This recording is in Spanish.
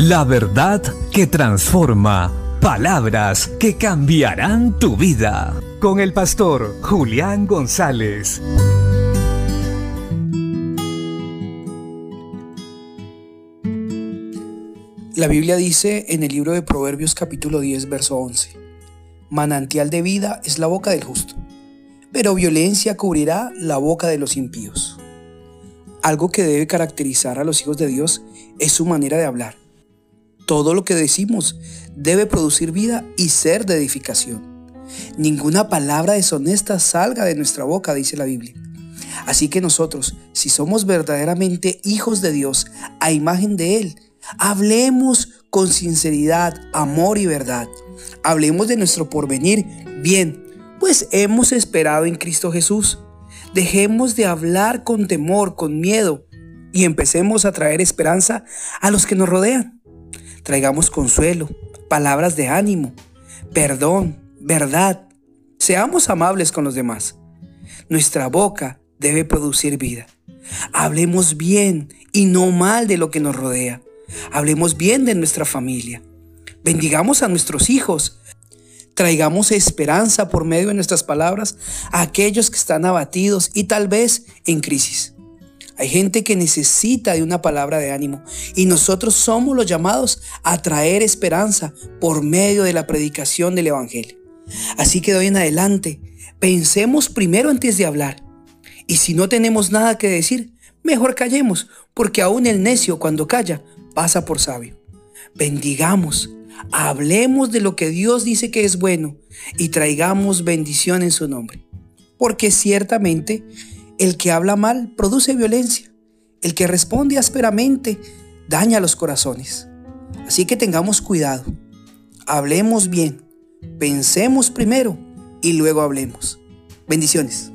La verdad que transforma. Palabras que cambiarán tu vida. Con el pastor Julián González. La Biblia dice en el libro de Proverbios capítulo 10, verso 11, Manantial de vida es la boca del justo, pero violencia cubrirá la boca de los impíos. Algo que debe caracterizar a los hijos de Dios es su manera de hablar. Todo lo que decimos debe producir vida y ser de edificación. Ninguna palabra deshonesta salga de nuestra boca, dice la Biblia. Así que nosotros, si somos verdaderamente hijos de Dios, a imagen de Él, Hablemos con sinceridad, amor y verdad. Hablemos de nuestro porvenir bien, pues hemos esperado en Cristo Jesús. Dejemos de hablar con temor, con miedo, y empecemos a traer esperanza a los que nos rodean. Traigamos consuelo, palabras de ánimo, perdón, verdad. Seamos amables con los demás. Nuestra boca debe producir vida. Hablemos bien y no mal de lo que nos rodea. Hablemos bien de nuestra familia. Bendigamos a nuestros hijos. Traigamos esperanza por medio de nuestras palabras a aquellos que están abatidos y tal vez en crisis. Hay gente que necesita de una palabra de ánimo y nosotros somos los llamados a traer esperanza por medio de la predicación del Evangelio. Así que de hoy en adelante, pensemos primero antes de hablar. Y si no tenemos nada que decir, mejor callemos, porque aún el necio cuando calla pasa por sabio. Bendigamos, hablemos de lo que Dios dice que es bueno y traigamos bendición en su nombre. Porque ciertamente el que habla mal produce violencia, el que responde ásperamente daña los corazones. Así que tengamos cuidado, hablemos bien, pensemos primero y luego hablemos. Bendiciones.